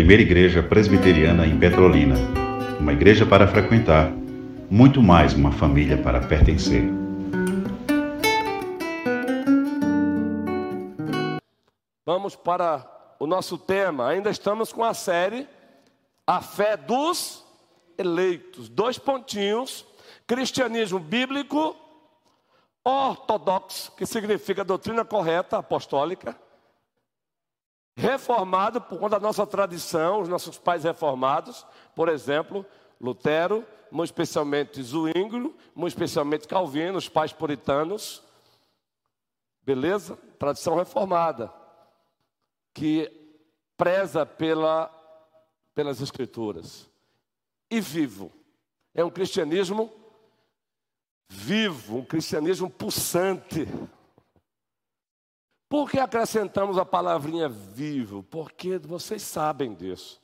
primeira igreja presbiteriana em Petrolina. Uma igreja para frequentar, muito mais uma família para pertencer. Vamos para o nosso tema. Ainda estamos com a série A Fé dos Eleitos. Dois pontinhos: cristianismo bíblico, ortodoxo, que significa doutrina correta, apostólica reformado por conta da nossa tradição, os nossos pais reformados, por exemplo, Lutero, muito especialmente Zwinglio, muito especialmente Calvino, os pais puritanos. Beleza? Tradição reformada, que preza pela, pelas escrituras. E vivo. É um cristianismo vivo, um cristianismo pulsante. Por que acrescentamos a palavrinha vivo? Porque vocês sabem disso.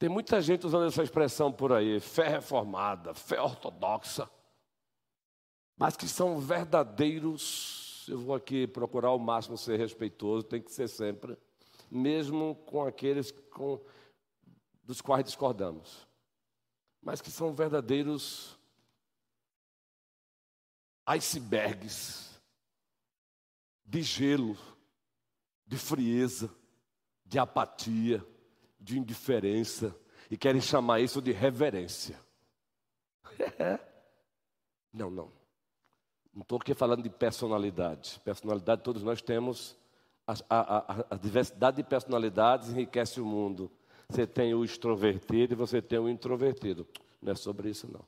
Tem muita gente usando essa expressão por aí, fé reformada, fé ortodoxa, mas que são verdadeiros. Eu vou aqui procurar ao máximo ser respeitoso, tem que ser sempre, mesmo com aqueles com, dos quais discordamos, mas que são verdadeiros icebergs de gelo, de frieza, de apatia, de indiferença, e querem chamar isso de reverência. Não, não. Não estou aqui falando de personalidade. Personalidade todos nós temos. A, a, a, a, diversidade de personalidades enriquece o mundo. Você tem o extrovertido e você tem o introvertido. Não é sobre isso, não.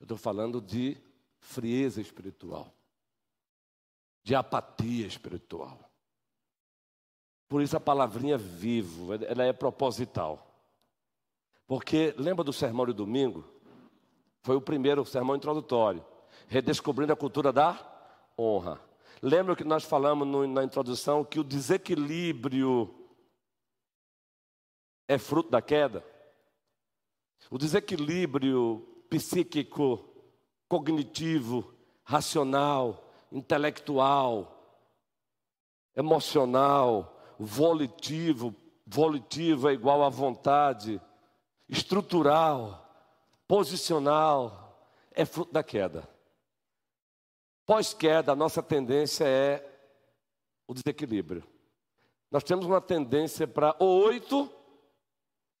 Eu estou falando de frieza espiritual de apatia espiritual. Por isso a palavrinha vivo, ela é proposital. Porque lembra do sermão de domingo? Foi o primeiro sermão introdutório, redescobrindo a cultura da honra. Lembra que nós falamos no, na introdução que o desequilíbrio é fruto da queda? O desequilíbrio psíquico, cognitivo, racional, intelectual, emocional, volitivo, volitivo é igual a vontade, estrutural, posicional, é fruto da queda. Pós-queda, a nossa tendência é o desequilíbrio. Nós temos uma tendência para 8,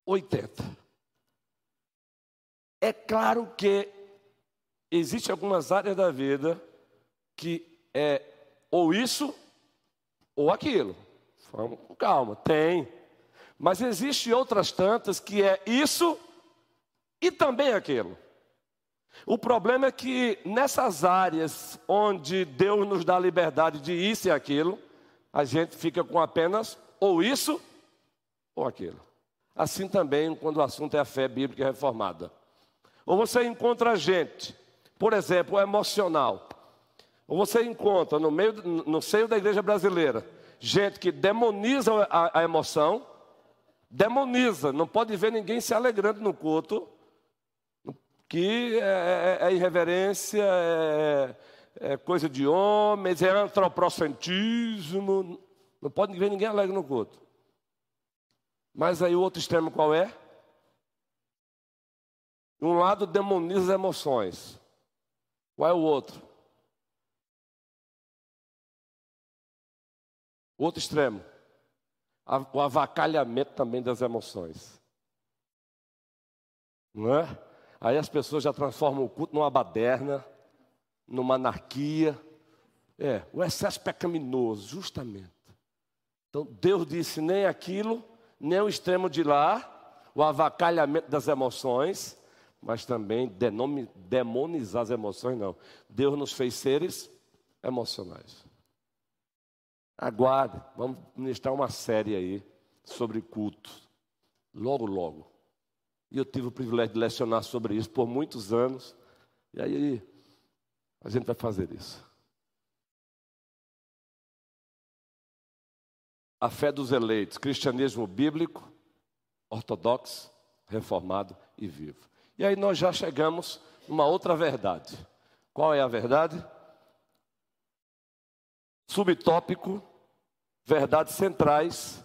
80. É claro que existem algumas áreas da vida que é ou isso ou aquilo. Vamos com calma, tem. Mas existe outras tantas que é isso e também aquilo. O problema é que nessas áreas onde Deus nos dá liberdade de isso e aquilo, a gente fica com apenas ou isso ou aquilo. Assim também quando o assunto é a fé bíblica reformada. Ou você encontra gente, por exemplo, emocional, ou você encontra no, meio, no seio da igreja brasileira gente que demoniza a, a emoção, demoniza, não pode ver ninguém se alegrando no culto, que é, é, é irreverência, é, é, coisa de homens, é antropocentrismo, não pode ver ninguém alegre no culto. Mas aí o outro extremo qual é? Um lado demoniza as emoções. Qual é o outro? Outro extremo, o avacalhamento também das emoções. Não é? Aí as pessoas já transformam o culto numa baderna, numa anarquia. É, o excesso pecaminoso, justamente. Então Deus disse nem aquilo, nem o extremo de lá, o avacalhamento das emoções, mas também demonizar as emoções, não. Deus nos fez seres emocionais. Aguarde, vamos ministrar uma série aí sobre culto. Logo, logo. E eu tive o privilégio de lecionar sobre isso por muitos anos. E aí a gente vai fazer isso. A fé dos eleitos, cristianismo bíblico, ortodoxo, reformado e vivo. E aí nós já chegamos numa outra verdade. Qual é a verdade? Subtópico: verdades centrais,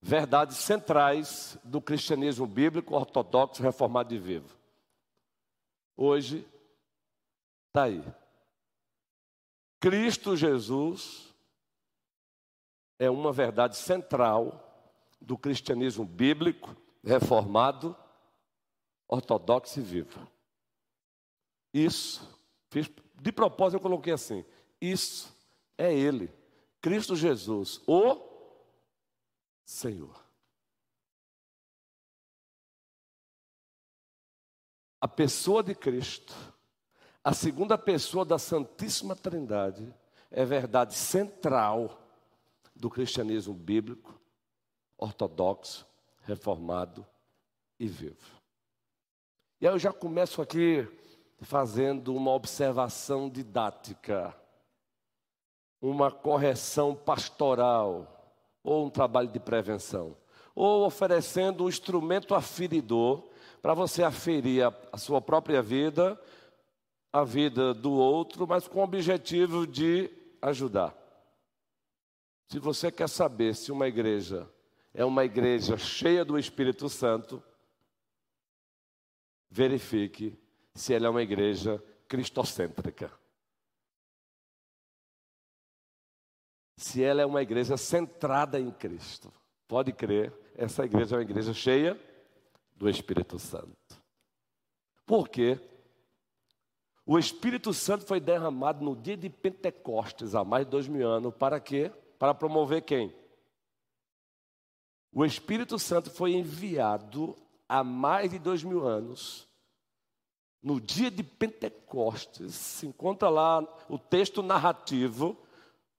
verdades centrais do cristianismo bíblico, ortodoxo, reformado e vivo. Hoje, está aí. Cristo Jesus é uma verdade central do cristianismo bíblico, reformado, ortodoxo e vivo. Isso, fiz, de propósito eu coloquei assim: isso é Ele, Cristo Jesus, o Senhor. A pessoa de Cristo, a segunda pessoa da Santíssima Trindade, é verdade central do cristianismo bíblico, ortodoxo, reformado e vivo. E aí eu já começo aqui fazendo uma observação didática, uma correção pastoral, ou um trabalho de prevenção, ou oferecendo um instrumento aferidor para você aferir a, a sua própria vida, a vida do outro, mas com o objetivo de ajudar. Se você quer saber se uma igreja é uma igreja cheia do Espírito Santo, verifique se ela é uma igreja cristocêntrica. Se ela é uma igreja centrada em Cristo. Pode crer, essa igreja é uma igreja cheia do Espírito Santo. Por quê? O Espírito Santo foi derramado no dia de Pentecostes, há mais de dois mil anos, para quê? Para promover quem? O Espírito Santo foi enviado há mais de dois mil anos no dia de Pentecostes, se encontra lá o texto narrativo,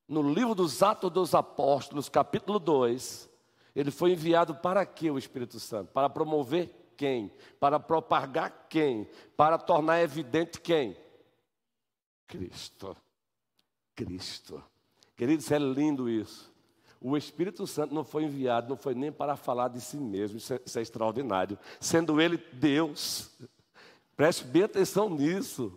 no livro dos Atos dos Apóstolos, capítulo 2. Ele foi enviado para quê, o Espírito Santo? Para promover quem? Para propagar quem? Para tornar evidente quem? Cristo. Cristo. Queridos, é lindo isso. O Espírito Santo não foi enviado, não foi nem para falar de si mesmo, isso é, isso é extraordinário. Sendo Ele Deus, Preste bem atenção nisso.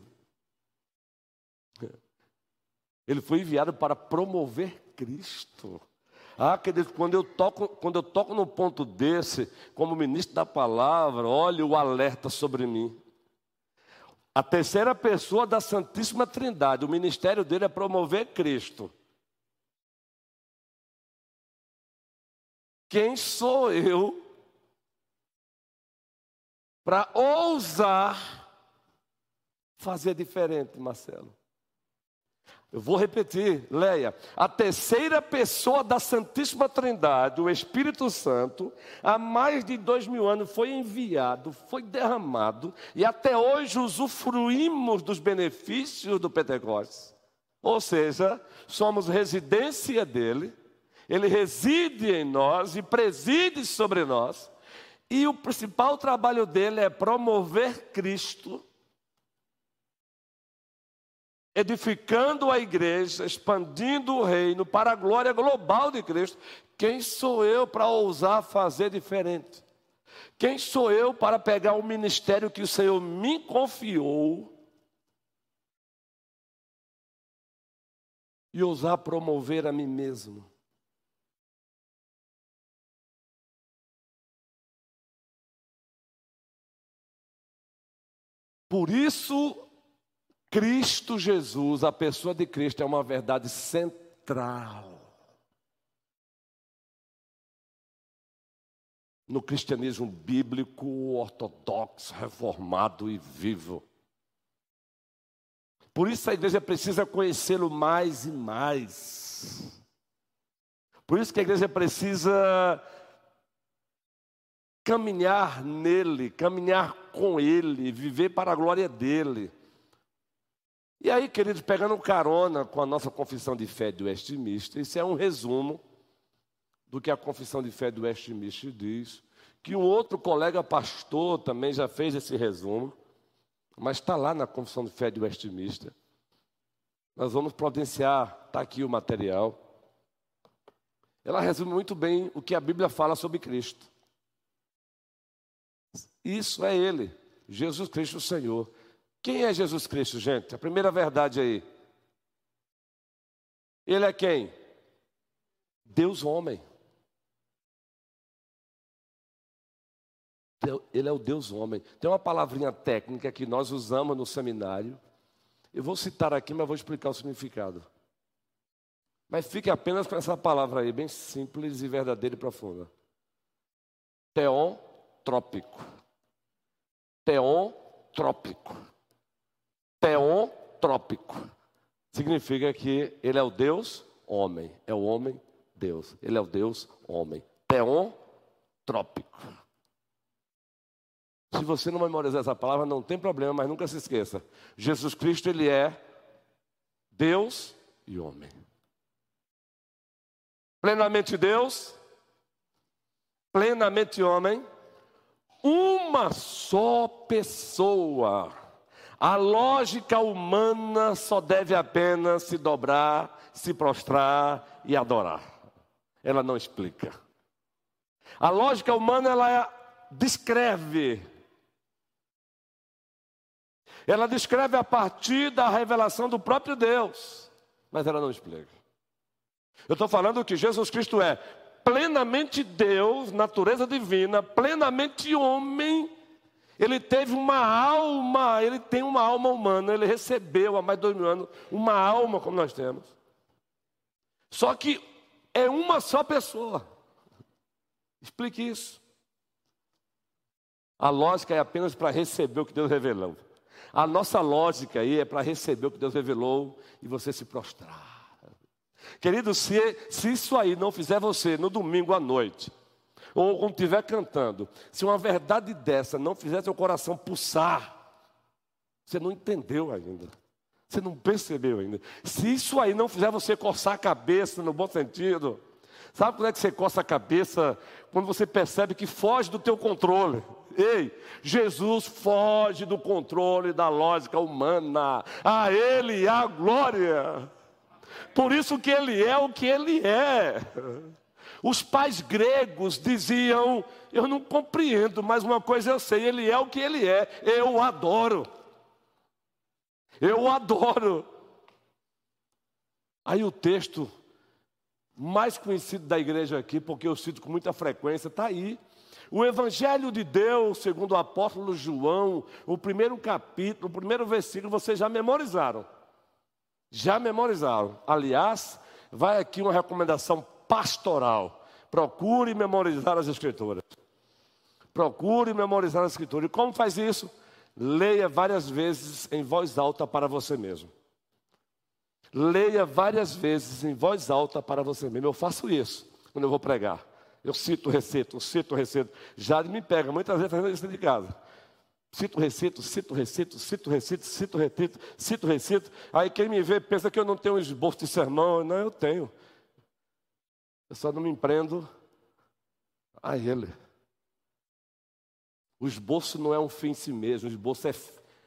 Ele foi enviado para promover Cristo. Ah, querido, quando eu toco, quando eu toco num ponto desse, como ministro da palavra, olhe o alerta sobre mim. A terceira pessoa da Santíssima Trindade, o ministério dele é promover Cristo. Quem sou eu para ousar fazer diferente, Marcelo. Eu vou repetir, leia. A terceira pessoa da Santíssima Trindade, o Espírito Santo, há mais de dois mil anos foi enviado, foi derramado, e até hoje usufruímos dos benefícios do Pentecostes. Ou seja, somos residência dele, ele reside em nós e preside sobre nós. E o principal trabalho dele é promover Cristo, edificando a igreja, expandindo o reino para a glória global de Cristo. Quem sou eu para ousar fazer diferente? Quem sou eu para pegar o ministério que o Senhor me confiou e ousar promover a mim mesmo? Por isso, Cristo Jesus, a pessoa de Cristo, é uma verdade central. No cristianismo bíblico, ortodoxo, reformado e vivo. Por isso a igreja precisa conhecê-lo mais e mais. Por isso que a igreja precisa caminhar nele, caminhar com ele, viver para a glória dele. E aí, queridos, pegando carona com a nossa confissão de fé do Westminster, isso é um resumo do que a confissão de fé do Westminster diz, que um outro colega pastor também já fez esse resumo, mas está lá na confissão de fé do Westminster. Nós vamos providenciar, está aqui o material. Ela resume muito bem o que a Bíblia fala sobre Cristo. Isso é Ele, Jesus Cristo o Senhor. Quem é Jesus Cristo, gente? A primeira verdade aí. Ele é quem? Deus homem. Ele é o Deus homem. Tem uma palavrinha técnica que nós usamos no seminário. Eu vou citar aqui, mas vou explicar o significado. Mas fique apenas com essa palavra aí, bem simples e verdadeira e profunda. Teon trópico. Teon trópico. Teon trópico. Significa que ele é o Deus homem. É o homem Deus. Ele é o Deus homem. Teon trópico. Se você não memorizar essa palavra, não tem problema, mas nunca se esqueça. Jesus Cristo, ele é Deus e homem. Plenamente Deus, plenamente homem, uma só pessoa. A lógica humana só deve apenas se dobrar, se prostrar e adorar. Ela não explica. A lógica humana ela descreve. Ela descreve a partir da revelação do próprio Deus, mas ela não explica. Eu estou falando que Jesus Cristo é plenamente Deus, natureza divina, plenamente homem. Ele teve uma alma, ele tem uma alma humana, ele recebeu há mais de dois mil anos uma alma como nós temos. Só que é uma só pessoa. Explique isso. A lógica é apenas para receber o que Deus revelou. A nossa lógica aí é para receber o que Deus revelou e você se prostrar. Querido, se, se isso aí não fizer você no domingo à noite, ou quando estiver cantando, se uma verdade dessa não fizer seu coração pulsar, você não entendeu ainda. Você não percebeu ainda. Se isso aí não fizer você coçar a cabeça no bom sentido, Sabe quando é que você coça a cabeça? Quando você percebe que foge do teu controle. Ei, Jesus foge do controle da lógica humana. A Ele a glória. Por isso que Ele é o que Ele é. Os pais gregos diziam: Eu não compreendo, mas uma coisa eu sei, Ele é o que Ele é. Eu o adoro. Eu o adoro. Aí o texto mais conhecido da igreja aqui, porque eu cito com muita frequência, está aí. O Evangelho de Deus, segundo o apóstolo João, o primeiro capítulo, o primeiro versículo, vocês já memorizaram. Já memorizaram. Aliás, vai aqui uma recomendação pastoral. Procure memorizar as Escrituras. Procure memorizar as Escrituras. E como faz isso? Leia várias vezes em voz alta para você mesmo. Leia várias vezes em voz alta para você mesmo. Eu faço isso quando eu vou pregar. Eu cito receito, cito receito. Já me pega muitas vezes fazendo isso de casa. Cito receito, cito receito, cito receito, cito receito, cito receito. Aí quem me vê pensa que eu não tenho um esboço de sermão. Não, eu tenho. Eu só não me empreendo a ele. O esboço não é um fim em si mesmo, o esboço é,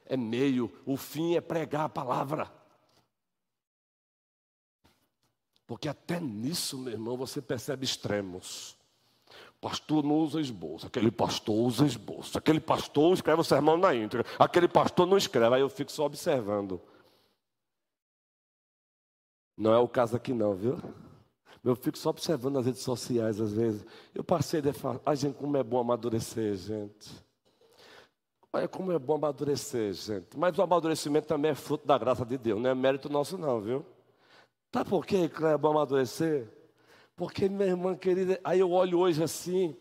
é meio, o fim é pregar a palavra. Porque até nisso, meu irmão, você percebe extremos. Pastor não usa esboço, aquele pastor usa esboço, aquele pastor escreve o sermão na íntegra, aquele pastor não escreve, aí eu fico só observando. Não é o caso aqui não, viu? Eu fico só observando nas redes sociais às vezes. Eu passei de falar, ai gente, como é bom amadurecer, gente. Olha como é bom amadurecer, gente. Mas o amadurecimento também é fruto da graça de Deus, não é mérito nosso não, viu? Sabe por que é bom amadurecer? Porque, minha irmã querida, aí eu olho hoje assim,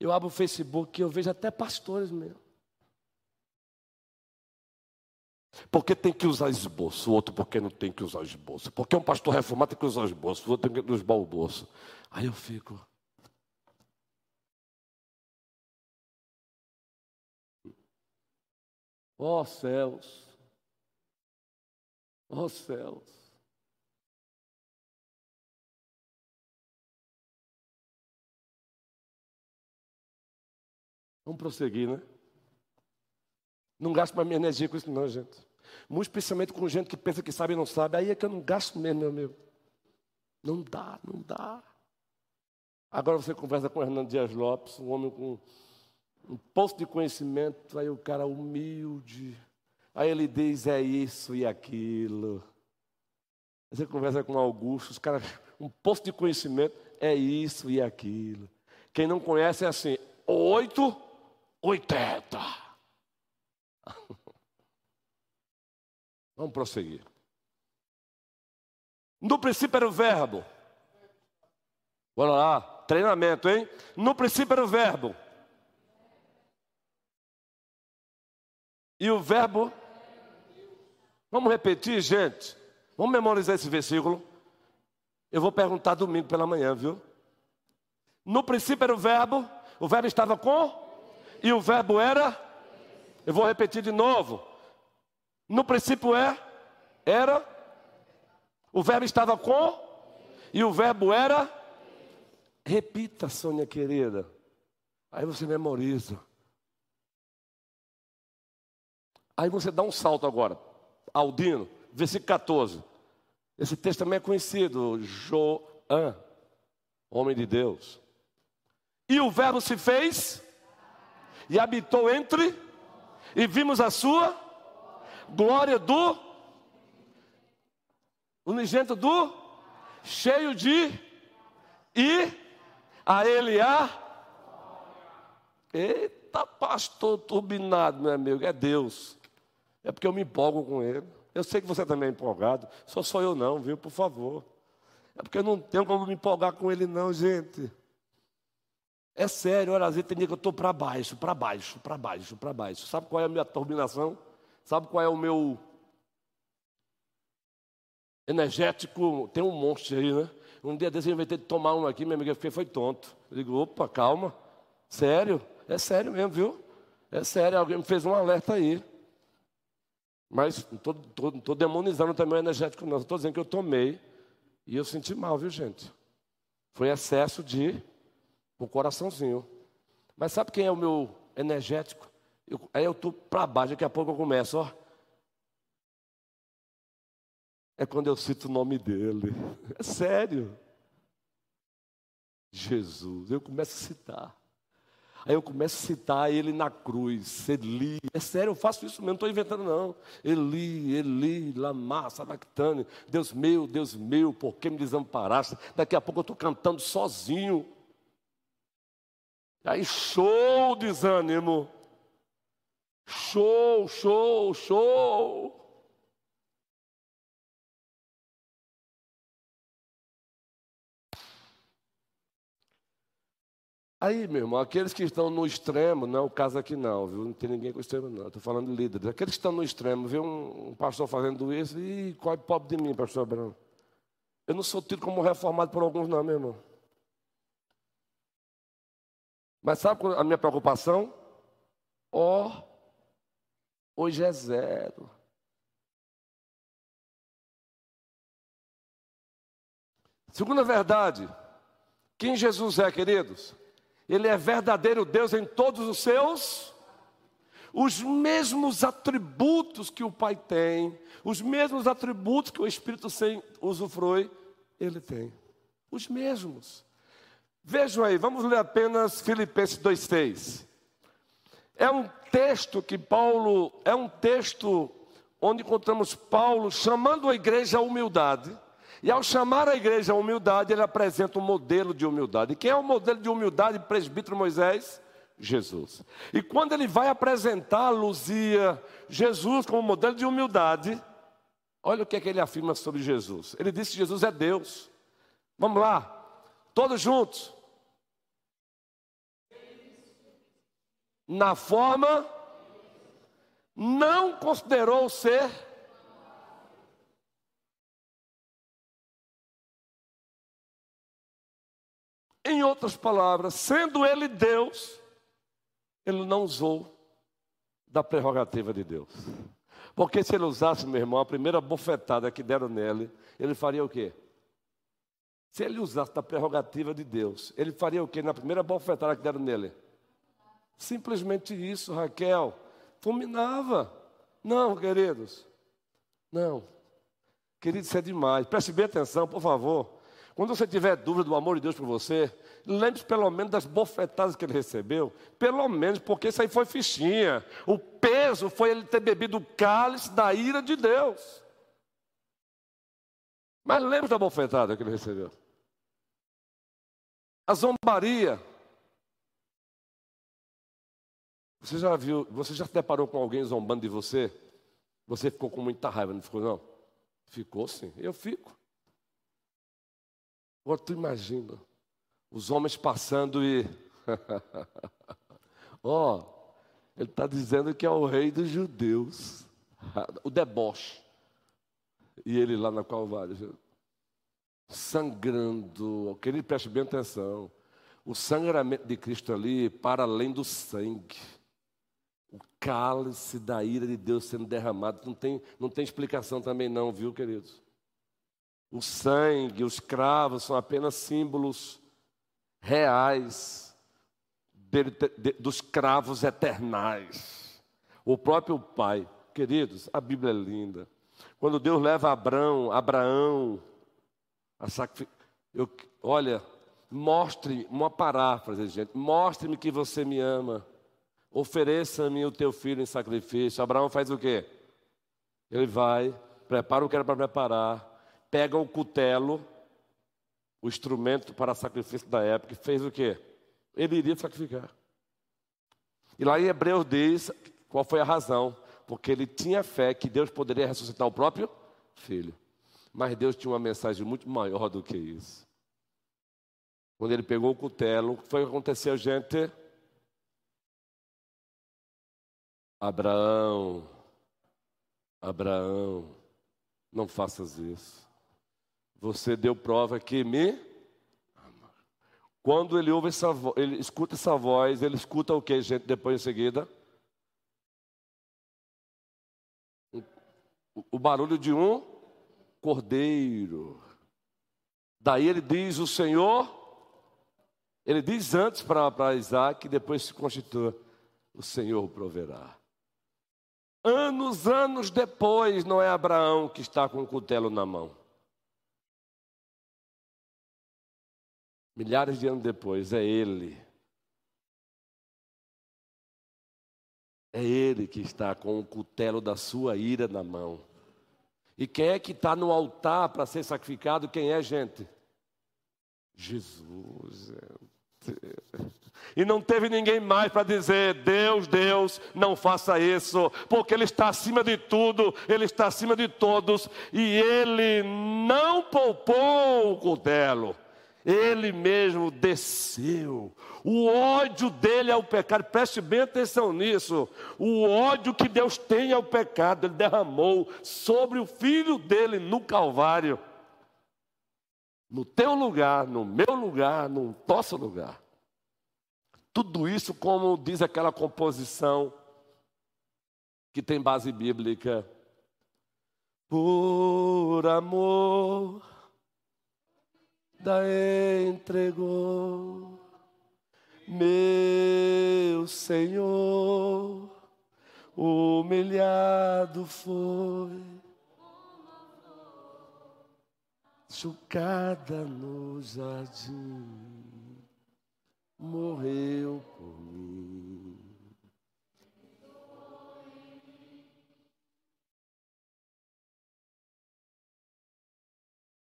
eu abro o Facebook e eu vejo até pastores mesmo. Porque tem que usar esboço, o outro porque não tem que usar esboço. Porque um pastor reformado tem que usar esboço, o outro tem que usar o bolso. Aí eu fico. Ó oh, céus, ó oh, céus. Vamos prosseguir, né? Não gasto mais minha energia com isso, não, gente. Muito especialmente com gente que pensa que sabe e não sabe. Aí é que eu não gasto mesmo, meu amigo. Não dá, não dá. Agora você conversa com o Hernando Dias Lopes, um homem com um posto de conhecimento, aí o cara humilde. Aí ele diz é isso e aquilo. Você conversa com Augusto, os caras, um posto de conhecimento é isso e aquilo. Quem não conhece é assim, oito 80. Vamos prosseguir. No princípio era o verbo. Bora lá, treinamento, hein? No princípio era o verbo. E o verbo. Vamos repetir, gente? Vamos memorizar esse versículo? Eu vou perguntar domingo pela manhã, viu? No princípio era o verbo, o verbo estava com, e o verbo era. Eu vou repetir de novo. No princípio é, era, o verbo estava com, e o verbo era. Repita, Sônia querida. Aí você memoriza. Aí você dá um salto agora. Aldino, versículo 14. Esse texto também é conhecido. João, homem de Deus. E o Verbo se fez e habitou entre, e vimos a sua glória do unigênito do cheio de e a ele a Eita, pastor turbinado, meu amigo, é Deus. É porque eu me empolgo com ele. Eu sei que você também é empolgado, só sou eu não, viu? Por favor. É porque eu não tenho como me empolgar com ele, não, gente. É sério, olha, às vezes tem dia que eu estou para baixo, para baixo, para baixo, para baixo. Sabe qual é a minha turbinação? Sabe qual é o meu energético? Tem um monstro aí, né? Um dia desse eu inventei de tomar um aqui, minha amiga porque foi tonto. Eu digo, opa, calma. Sério? É sério mesmo, viu? É sério, alguém me fez um alerta aí. Mas não estou demonizando também o energético, não. Estou dizendo que eu tomei e eu senti mal, viu, gente? Foi excesso de o coraçãozinho. Mas sabe quem é o meu energético? Eu, aí eu estou para baixo, daqui a pouco eu começo, ó. É quando eu cito o nome dele. É sério. Jesus, eu começo a citar. Aí eu começo a citar ele na cruz, Eli. É sério, eu faço isso mesmo, não estou inventando não. Eli, Eli, lama, sabactane. Deus meu, Deus meu, por que me desamparaste? Daqui a pouco eu estou cantando sozinho. Aí show desânimo. Show, show, show. Aí, meu irmão, aqueles que estão no extremo, não é o caso aqui não, viu? Não tem ninguém com extremo, não. Estou falando de líderes. Aqueles que estão no extremo, vê um, pastor fazendo isso e qual é pobre de mim, pastor Abraão? Eu não sou tido como reformado por alguns, não, meu irmão. Mas sabe a minha preocupação? Ó, oh, hoje é zero. Segunda verdade, quem Jesus é, queridos? Ele é verdadeiro Deus em todos os seus, os mesmos atributos que o Pai tem, os mesmos atributos que o Espírito Santo usufrui, ele tem. Os mesmos. Vejam aí, vamos ler apenas Filipenses 2,6. É um texto que Paulo, é um texto onde encontramos Paulo chamando a igreja à humildade. E ao chamar a igreja à humildade, ele apresenta um modelo de humildade. Quem é o modelo de humildade, presbítero Moisés? Jesus. E quando ele vai apresentar Luzia, Jesus como modelo de humildade, olha o que é que ele afirma sobre Jesus. Ele disse Jesus é Deus. Vamos lá, todos juntos. Na forma, não considerou ser Em outras palavras, sendo ele Deus, ele não usou da prerrogativa de Deus. Porque se ele usasse, meu irmão, a primeira bofetada que deram nele, ele faria o quê? Se ele usasse da prerrogativa de Deus, ele faria o quê na primeira bofetada que deram nele? Simplesmente isso, Raquel. Fulminava. Não, queridos. Não. Queridos, isso é demais. Preste bem atenção, por favor. Quando você tiver dúvida do amor de Deus por você, lembre-se pelo menos das bofetadas que ele recebeu. Pelo menos, porque isso aí foi fichinha. O peso foi ele ter bebido o cálice da ira de Deus. Mas lembre da bofetada que ele recebeu. A zombaria. Você já viu, você já se deparou com alguém zombando de você? Você ficou com muita raiva, não ficou não? Ficou sim, eu fico. Agora tu imagina, os homens passando e. Ó, oh, ele está dizendo que é o rei dos judeus. O deboche. E ele lá na Calvário, sangrando. Querido, preste bem atenção. O sangramento de Cristo ali, para além do sangue. O cálice da ira de Deus sendo derramado. Não tem, não tem explicação também, não, viu, queridos? O sangue, os cravos são apenas símbolos reais dele, de, dos cravos eternais. O próprio Pai, queridos, a Bíblia é linda. Quando Deus leva Abraão, Abraão a sacrificar, olha, mostre uma paráfrase, gente. Mostre-me que você me ama. Ofereça-me o teu filho em sacrifício. Abraão faz o quê? Ele vai, prepara o que era para preparar, pega o cutelo, o instrumento para sacrifício da época, e fez o quê? Ele iria sacrificar. E lá em Hebreus diz qual foi a razão. Porque ele tinha fé que Deus poderia ressuscitar o próprio filho. Mas Deus tinha uma mensagem muito maior do que isso. Quando ele pegou o cutelo, o que foi que aconteceu, gente? Abraão, Abraão, não faças isso. Você deu prova que me ama. Quando ele ouve essa ele escuta essa voz, ele escuta o que, gente, depois em seguida? O barulho de um cordeiro. Daí ele diz: O Senhor, ele diz antes para Isaac, depois se constitua: O Senhor proverá. Anos, anos depois, não é Abraão que está com o cutelo na mão. Milhares de anos depois, é ele. É ele que está com o cutelo da sua ira na mão. E quem é que está no altar para ser sacrificado? Quem é, gente? Jesus. E não teve ninguém mais para dizer: Deus, Deus, não faça isso, porque Ele está acima de tudo, Ele está acima de todos, e Ele não poupou o cutelo. Ele mesmo desceu. O ódio dele ao pecado, preste bem atenção nisso. O ódio que Deus tem ao pecado, ele derramou sobre o filho dele no Calvário. No teu lugar, no meu lugar, no nosso lugar. Tudo isso, como diz aquela composição que tem base bíblica. Por amor da entregou, meu Senhor, humilhado foi, chocada no jardim, morreu por mim.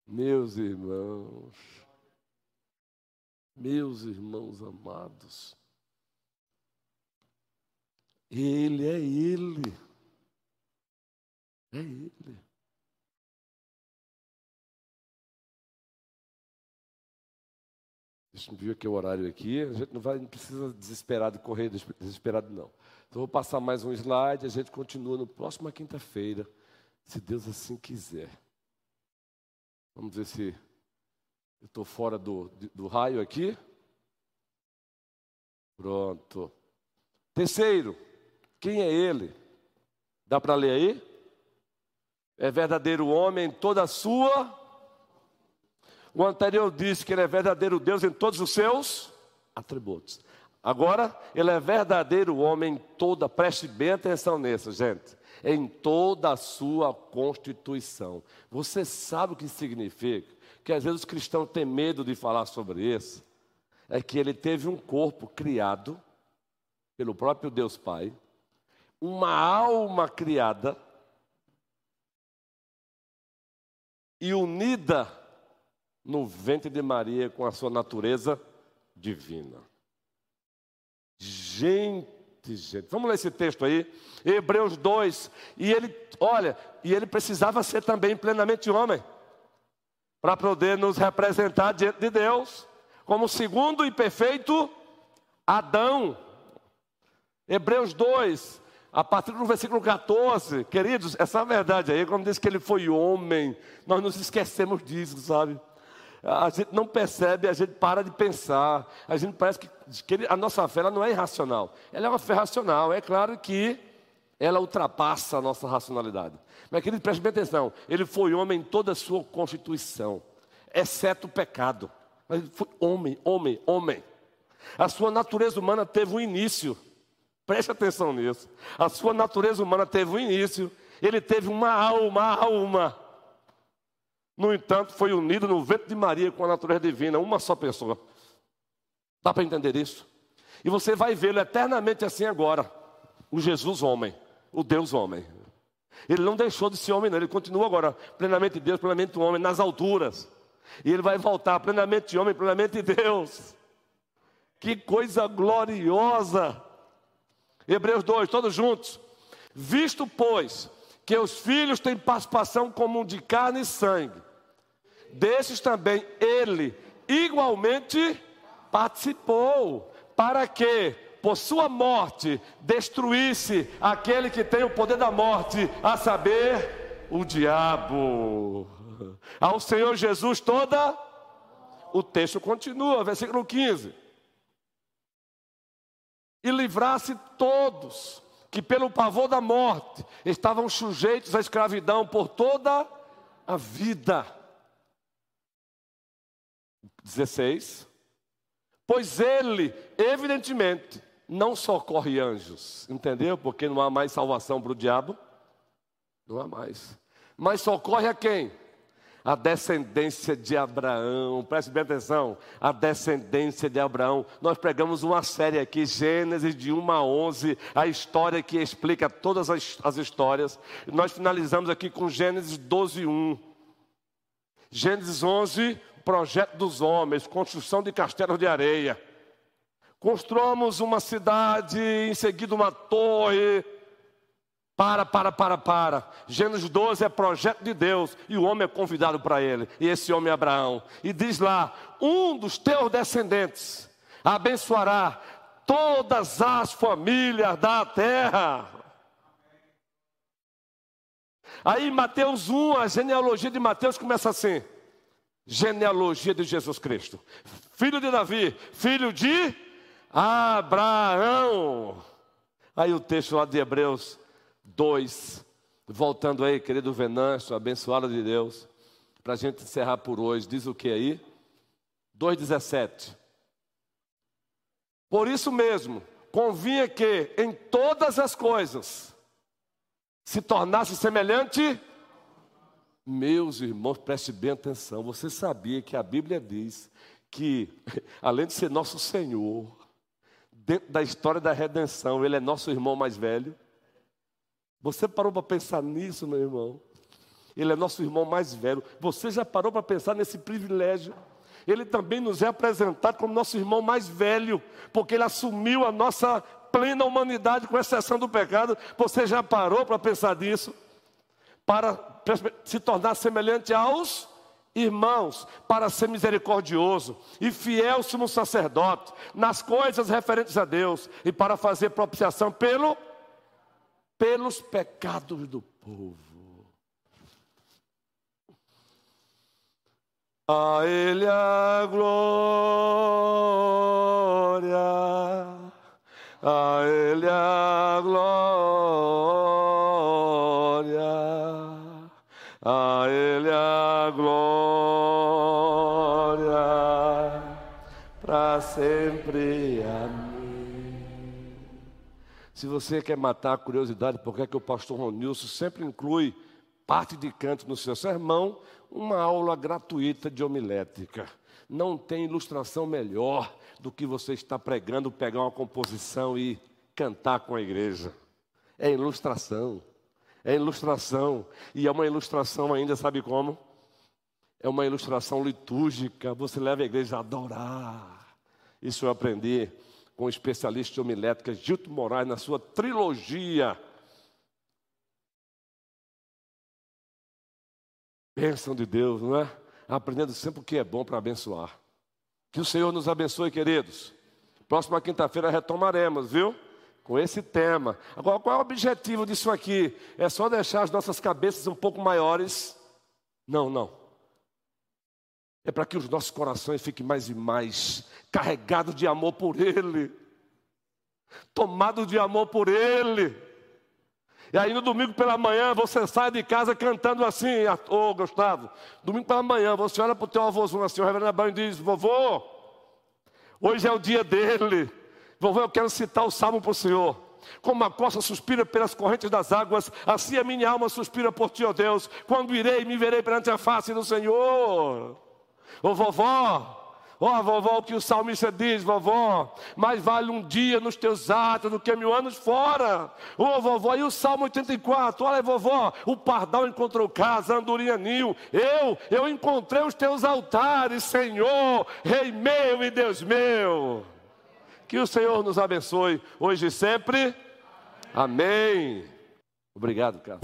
Meus irmãos, meus irmãos amados, Ele é Ele, é Ele. Ver aqui o horário aqui. A gente não, vai, não precisa desesperado correr desesperado, não. Então, vou passar mais um slide. A gente continua no próxima quinta-feira, se Deus assim quiser. Vamos ver se eu estou fora do, do raio aqui. Pronto. Terceiro, quem é ele? Dá para ler aí? É verdadeiro homem em toda a sua. O anterior disse que ele é verdadeiro Deus em todos os seus atributos. Agora, ele é verdadeiro homem em toda, preste bem atenção nisso, gente em toda a sua constituição. Você sabe o que significa? Que às vezes os cristãos têm medo de falar sobre isso. É que ele teve um corpo criado pelo próprio Deus Pai, uma alma criada e unida no ventre de Maria com a sua natureza divina. Gente gente. Vamos ler esse texto aí, Hebreus 2. E ele, olha, e ele precisava ser também plenamente homem, para poder nos representar diante de Deus, como segundo e perfeito Adão. Hebreus 2, a partir do versículo 14, queridos, essa verdade aí, quando diz que ele foi homem, nós nos esquecemos disso, sabe? A gente não percebe, a gente para de pensar, a gente parece que, que a nossa fé não é irracional, ela é uma fé racional, é claro que ela ultrapassa a nossa racionalidade. Mas, querido, preste bem atenção, ele foi homem em toda a sua constituição, exceto o pecado. Mas ele foi homem, homem, homem. A sua natureza humana teve um início. Preste atenção nisso. A sua natureza humana teve um início. Ele teve uma alma, alma. No entanto, foi unido no ventre de Maria com a natureza divina, uma só pessoa. Dá para entender isso? E você vai vê-lo eternamente assim agora. O Jesus homem, o Deus homem. Ele não deixou de ser homem, não. Ele continua agora plenamente Deus, plenamente homem, nas alturas. E ele vai voltar plenamente homem, plenamente Deus. Que coisa gloriosa! Hebreus 2, todos juntos. Visto, pois, que os filhos têm participação comum de carne e sangue, desses também ele igualmente participou, para que, por sua morte, destruísse aquele que tem o poder da morte, a saber, o diabo. Ao Senhor Jesus toda. O texto continua, versículo 15 e livrasse todos que, pelo pavor da morte, estavam sujeitos à escravidão por toda a vida. 16. Pois ele, evidentemente, não socorre anjos, entendeu? Porque não há mais salvação para o diabo. Não há mais. Mas socorre a quem? a descendência de Abraão. Preste bem atenção, a descendência de Abraão. Nós pregamos uma série aqui, Gênesis de 1 a 11, a história que explica todas as, as histórias. Nós finalizamos aqui com Gênesis 12, 1. Gênesis 11, projeto dos homens, construção de castelos de areia. Construamos uma cidade, em seguida uma torre, para, para, para, para. Gênesis 12 é projeto de Deus e o homem é convidado para ele. E esse homem é Abraão. E diz lá: um dos teus descendentes abençoará todas as famílias da terra. Aí Mateus 1, a genealogia de Mateus começa assim: genealogia de Jesus Cristo, filho de Davi, filho de Abraão. Aí o texto lá de Hebreus 2. Voltando aí, querido Venâncio, abençoado de Deus, para a gente encerrar por hoje, diz o que aí? 2,17. Por isso mesmo, convinha que em todas as coisas se tornasse semelhante. Meus irmãos, preste bem atenção. Você sabia que a Bíblia diz que, além de ser nosso Senhor, dentro da história da redenção, Ele é nosso irmão mais velho? Você parou para pensar nisso, meu irmão? Ele é nosso irmão mais velho. Você já parou para pensar nesse privilégio? Ele também nos é apresentado como nosso irmão mais velho, porque ele assumiu a nossa plena humanidade, com exceção do pecado. Você já parou para pensar nisso? Para se tornar semelhante aos irmãos, para ser misericordioso e fiel sumo sacerdote nas coisas referentes a Deus e para fazer propiciação pelo pelos pecados do povo. A Ele a glória, a Ele a glória, a Ele a glória, para sempre. Amém. Se você quer matar a curiosidade, por que, é que o pastor Ronilson sempre inclui parte de canto no seu sermão, uma aula gratuita de homilética. Não tem ilustração melhor do que você está pregando, pegar uma composição e cantar com a igreja. É ilustração. É ilustração. E é uma ilustração ainda, sabe como? É uma ilustração litúrgica. Você leva a igreja a adorar. Isso eu aprendi com o especialista em homilética Gilto Moraes na sua trilogia. Bênção de Deus, não é? Aprendendo sempre o que é bom para abençoar. Que o Senhor nos abençoe, queridos. Próxima quinta-feira retomaremos, viu? Com esse tema. Agora, qual é o objetivo disso aqui? É só deixar as nossas cabeças um pouco maiores? Não, não. É para que os nossos corações fiquem mais e mais carregados de amor por Ele, tomados de amor por Ele. E aí no domingo pela manhã você sai de casa cantando assim, ô oh, Gustavo, domingo pela manhã você olha para o teu avôzão assim, o reverendo Banho diz, vovô, hoje é o dia dele. Vovô, eu quero citar o salmo para o Senhor. Como a costa suspira pelas correntes das águas, assim a minha alma suspira por ti, ó Deus. Quando irei, me verei perante a face do Senhor. Ô vovó, Ó, oh, vovó, o que o salmista diz, vovó, mais vale um dia nos teus atos do que mil anos fora. Ô, oh, vovó, e o Salmo 84? Olha, vovó, o pardal encontrou casa, andorinha ninho. Eu, eu encontrei os teus altares, Senhor, Rei meu e Deus meu. Que o Senhor nos abençoe hoje e sempre. Amém. Obrigado, cara.